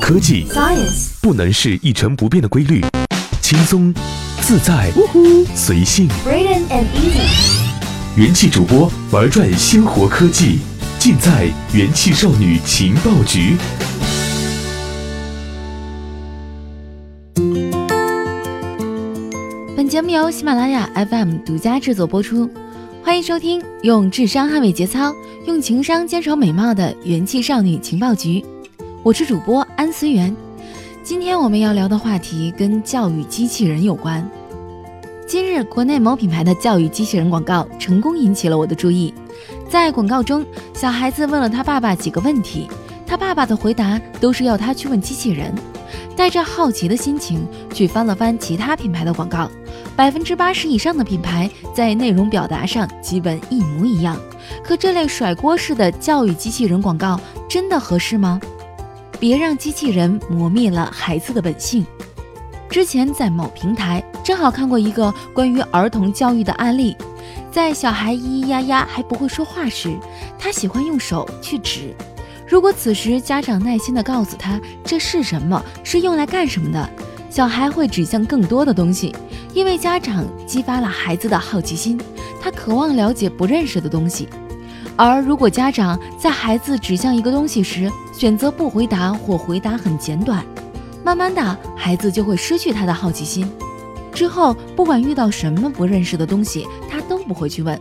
科技 Science 不能是一成不变的规律，轻松、自在、随性。Braden and Easy 元气主播玩转鲜活科技，尽在元气少女情报局。本节目由喜马拉雅 FM 独家制作播出，欢迎收听用智商捍卫节操，用情商坚守美貌的元气少女情报局。我是主播安思源。今天我们要聊的话题跟教育机器人有关。今日，国内某品牌的教育机器人广告成功引起了我的注意。在广告中，小孩子问了他爸爸几个问题，他爸爸的回答都是要他去问机器人。带着好奇的心情去翻了翻其他品牌的广告，百分之八十以上的品牌在内容表达上基本一模一样。可这类甩锅式的教育机器人广告真的合适吗？别让机器人磨灭了孩子的本性。之前在某平台正好看过一个关于儿童教育的案例，在小孩咿咿呀呀还不会说话时，他喜欢用手去指。如果此时家长耐心地告诉他这是什么，是用来干什么的，小孩会指向更多的东西，因为家长激发了孩子的好奇心，他渴望了解不认识的东西。而如果家长在孩子指向一个东西时选择不回答或回答很简短，慢慢的孩子就会失去他的好奇心，之后不管遇到什么不认识的东西，他都不会去问。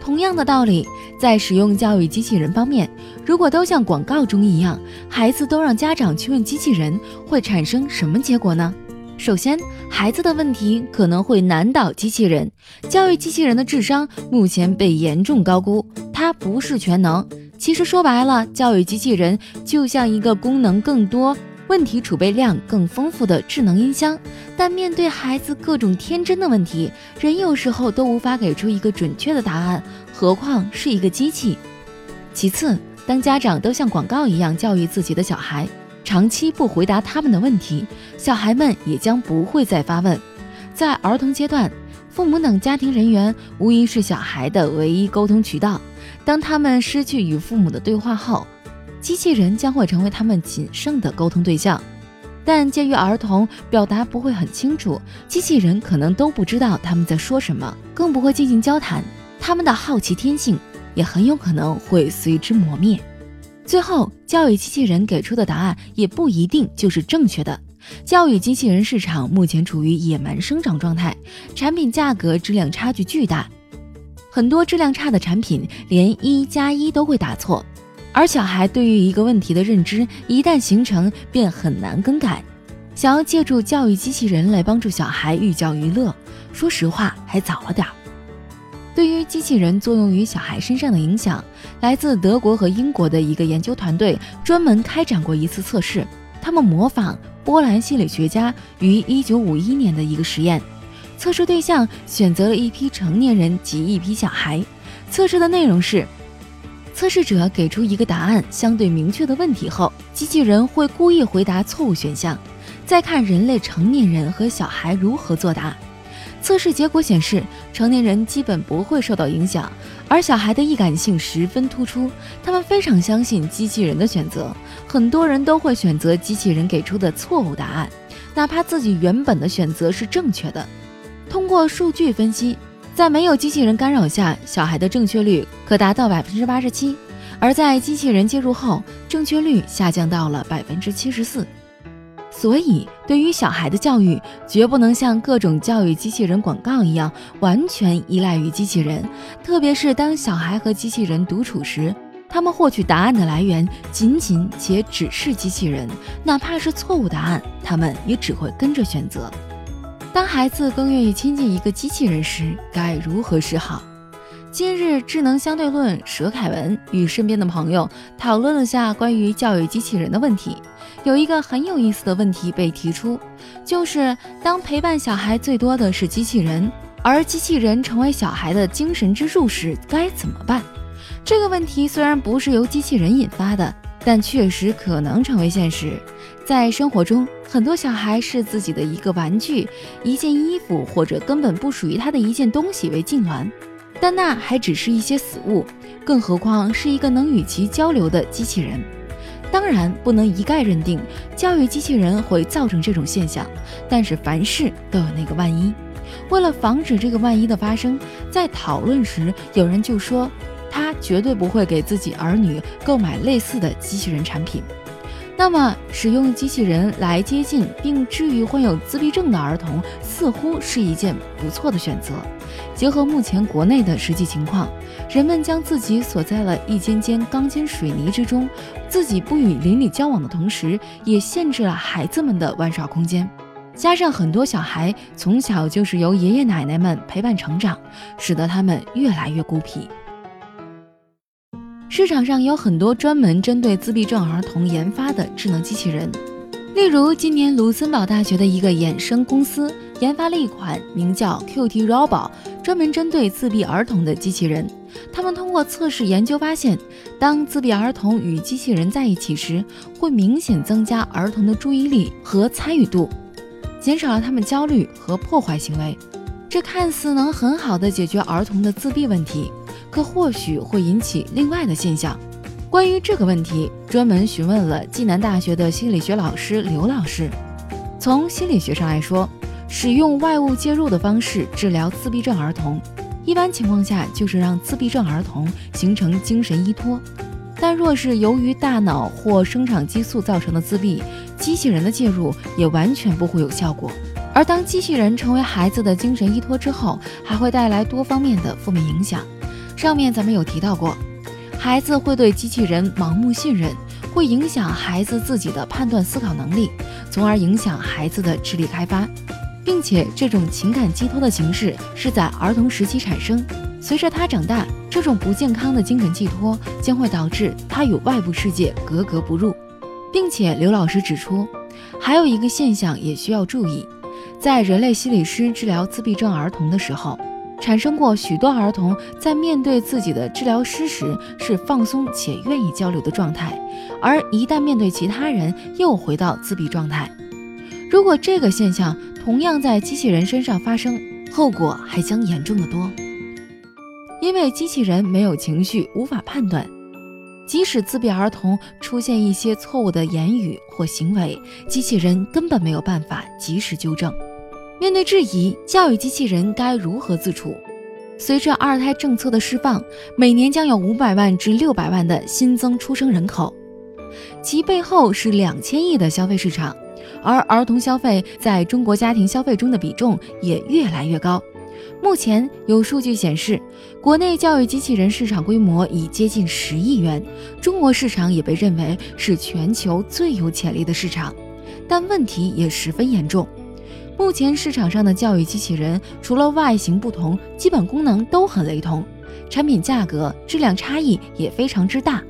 同样的道理，在使用教育机器人方面，如果都像广告中一样，孩子都让家长去问机器人，会产生什么结果呢？首先，孩子的问题可能会难倒机器人。教育机器人的智商目前被严重高估，它不是全能。其实说白了，教育机器人就像一个功能更多、问题储备量更丰富的智能音箱。但面对孩子各种天真的问题，人有时候都无法给出一个准确的答案，何况是一个机器。其次，当家长都像广告一样教育自己的小孩，长期不回答他们的问题，小孩们也将不会再发问。在儿童阶段，父母等家庭人员无疑是小孩的唯一沟通渠道。当他们失去与父母的对话后，机器人将会成为他们仅剩的沟通对象。但鉴于儿童表达不会很清楚，机器人可能都不知道他们在说什么，更不会进行交谈。他们的好奇天性也很有可能会随之磨灭。最后，教育机器人给出的答案也不一定就是正确的。教育机器人市场目前处于野蛮生长状态，产品价格、质量差距巨大，很多质量差的产品连一加一都会打错。而小孩对于一个问题的认知一旦形成，便很难更改。想要借助教育机器人来帮助小孩寓教于乐，说实话还早了点儿。对于机器人作用于小孩身上的影响，来自德国和英国的一个研究团队专门开展过一次测试。他们模仿波兰心理学家于1951年的一个实验，测试对象选择了一批成年人及一批小孩。测试的内容是。测试者给出一个答案相对明确的问题后，机器人会故意回答错误选项，再看人类成年人和小孩如何作答。测试结果显示，成年人基本不会受到影响，而小孩的易感性十分突出，他们非常相信机器人的选择。很多人都会选择机器人给出的错误答案，哪怕自己原本的选择是正确的。通过数据分析。在没有机器人干扰下，小孩的正确率可达到百分之八十七；而在机器人介入后，正确率下降到了百分之七十四。所以，对于小孩的教育，绝不能像各种教育机器人广告一样，完全依赖于机器人。特别是当小孩和机器人独处时，他们获取答案的来源仅仅且只是机器人，哪怕是错误答案，他们也只会跟着选择。当孩子更愿意亲近一个机器人时，该如何是好？今日智能相对论佘凯文与身边的朋友讨论了下关于教育机器人的问题。有一个很有意思的问题被提出，就是当陪伴小孩最多的是机器人，而机器人成为小孩的精神支柱时，该怎么办？这个问题虽然不是由机器人引发的，但确实可能成为现实。在生活中，很多小孩视自己的一个玩具、一件衣服，或者根本不属于他的一件东西为痉挛，但那还只是一些死物，更何况是一个能与其交流的机器人。当然不能一概认定教育机器人会造成这种现象，但是凡事都有那个万一。为了防止这个万一的发生，在讨论时，有人就说他绝对不会给自己儿女购买类似的机器人产品。那么，使用机器人来接近并治愈患有自闭症的儿童，似乎是一件不错的选择。结合目前国内的实际情况，人们将自己锁在了一间间钢筋水泥之中，自己不与邻里交往的同时，也限制了孩子们的玩耍空间。加上很多小孩从小就是由爷爷奶奶们陪伴成长，使得他们越来越孤僻。市场上有很多专门针对自闭症儿童研发的智能机器人，例如今年卢森堡大学的一个衍生公司研发了一款名叫 QT Robot，专门针对自闭儿童的机器人。他们通过测试研究发现，当自闭儿童与机器人在一起时，会明显增加儿童的注意力和参与度，减少了他们焦虑和破坏行为。这看似能很好的解决儿童的自闭问题。可或许会引起另外的现象。关于这个问题，专门询问了暨南大学的心理学老师刘老师。从心理学上来说，使用外物介入的方式治疗自闭症儿童，一般情况下就是让自闭症儿童形成精神依托。但若是由于大脑或生长激素造成的自闭，机器人的介入也完全不会有效果。而当机器人成为孩子的精神依托之后，还会带来多方面的负面影响。上面咱们有提到过，孩子会对机器人盲目信任，会影响孩子自己的判断思考能力，从而影响孩子的智力开发，并且这种情感寄托的形式是在儿童时期产生。随着他长大，这种不健康的精神寄托将会导致他与外部世界格格不入，并且刘老师指出，还有一个现象也需要注意，在人类心理师治疗自闭症儿童的时候。产生过许多儿童在面对自己的治疗师时是放松且愿意交流的状态，而一旦面对其他人又回到自闭状态。如果这个现象同样在机器人身上发生，后果还将严重的多。因为机器人没有情绪，无法判断，即使自闭儿童出现一些错误的言语或行为，机器人根本没有办法及时纠正。面对质疑，教育机器人该如何自处？随着二胎政策的释放，每年将有五百万至六百万的新增出生人口，其背后是两千亿的消费市场，而儿童消费在中国家庭消费中的比重也越来越高。目前有数据显示，国内教育机器人市场规模已接近十亿元，中国市场也被认为是全球最有潜力的市场，但问题也十分严重。目前市场上的教育机器人，除了外形不同，基本功能都很雷同，产品价格、质量差异也非常之大。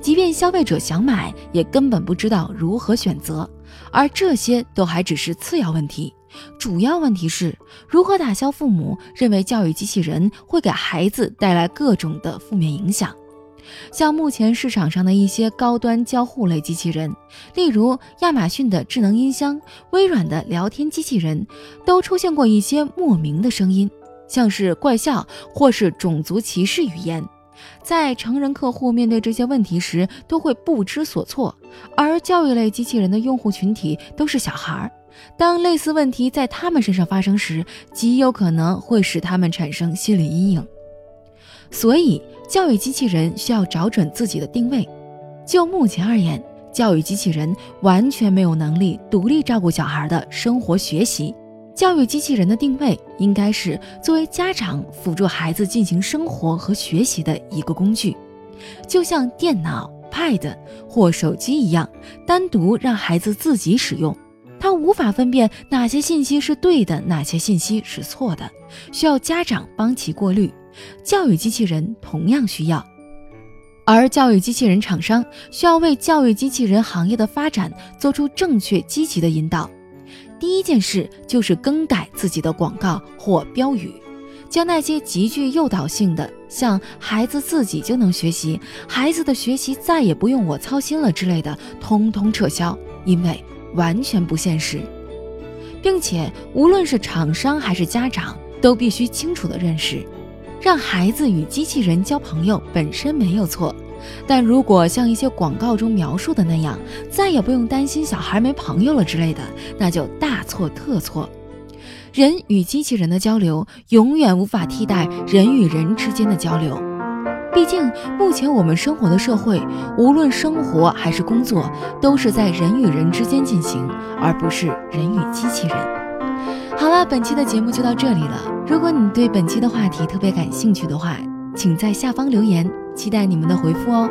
即便消费者想买，也根本不知道如何选择。而这些都还只是次要问题，主要问题是如何打消父母认为教育机器人会给孩子带来各种的负面影响。像目前市场上的一些高端交互类机器人，例如亚马逊的智能音箱、微软的聊天机器人，都出现过一些莫名的声音，像是怪笑或是种族歧视语言。在成人客户面对这些问题时，都会不知所措。而教育类机器人的用户群体都是小孩儿，当类似问题在他们身上发生时，极有可能会使他们产生心理阴影。所以。教育机器人需要找准自己的定位。就目前而言，教育机器人完全没有能力独立照顾小孩的生活学习。教育机器人的定位应该是作为家长辅助孩子进行生活和学习的一个工具，就像电脑、Pad 或手机一样，单独让孩子自己使用。他无法分辨哪些信息是对的，哪些信息是错的，需要家长帮其过滤。教育机器人同样需要，而教育机器人厂商需要为教育机器人行业的发展做出正确积极的引导。第一件事就是更改自己的广告或标语，将那些极具诱导性的，像“孩子自己就能学习”“孩子的学习再也不用我操心了”之类的，通通撤销，因为完全不现实。并且，无论是厂商还是家长，都必须清楚地认识。让孩子与机器人交朋友本身没有错，但如果像一些广告中描述的那样，再也不用担心小孩没朋友了之类的，那就大错特错。人与机器人的交流永远无法替代人与人之间的交流。毕竟，目前我们生活的社会，无论生活还是工作，都是在人与人之间进行，而不是人与机器人。好了，本期的节目就到这里了。如果你对本期的话题特别感兴趣的话，请在下方留言，期待你们的回复哦。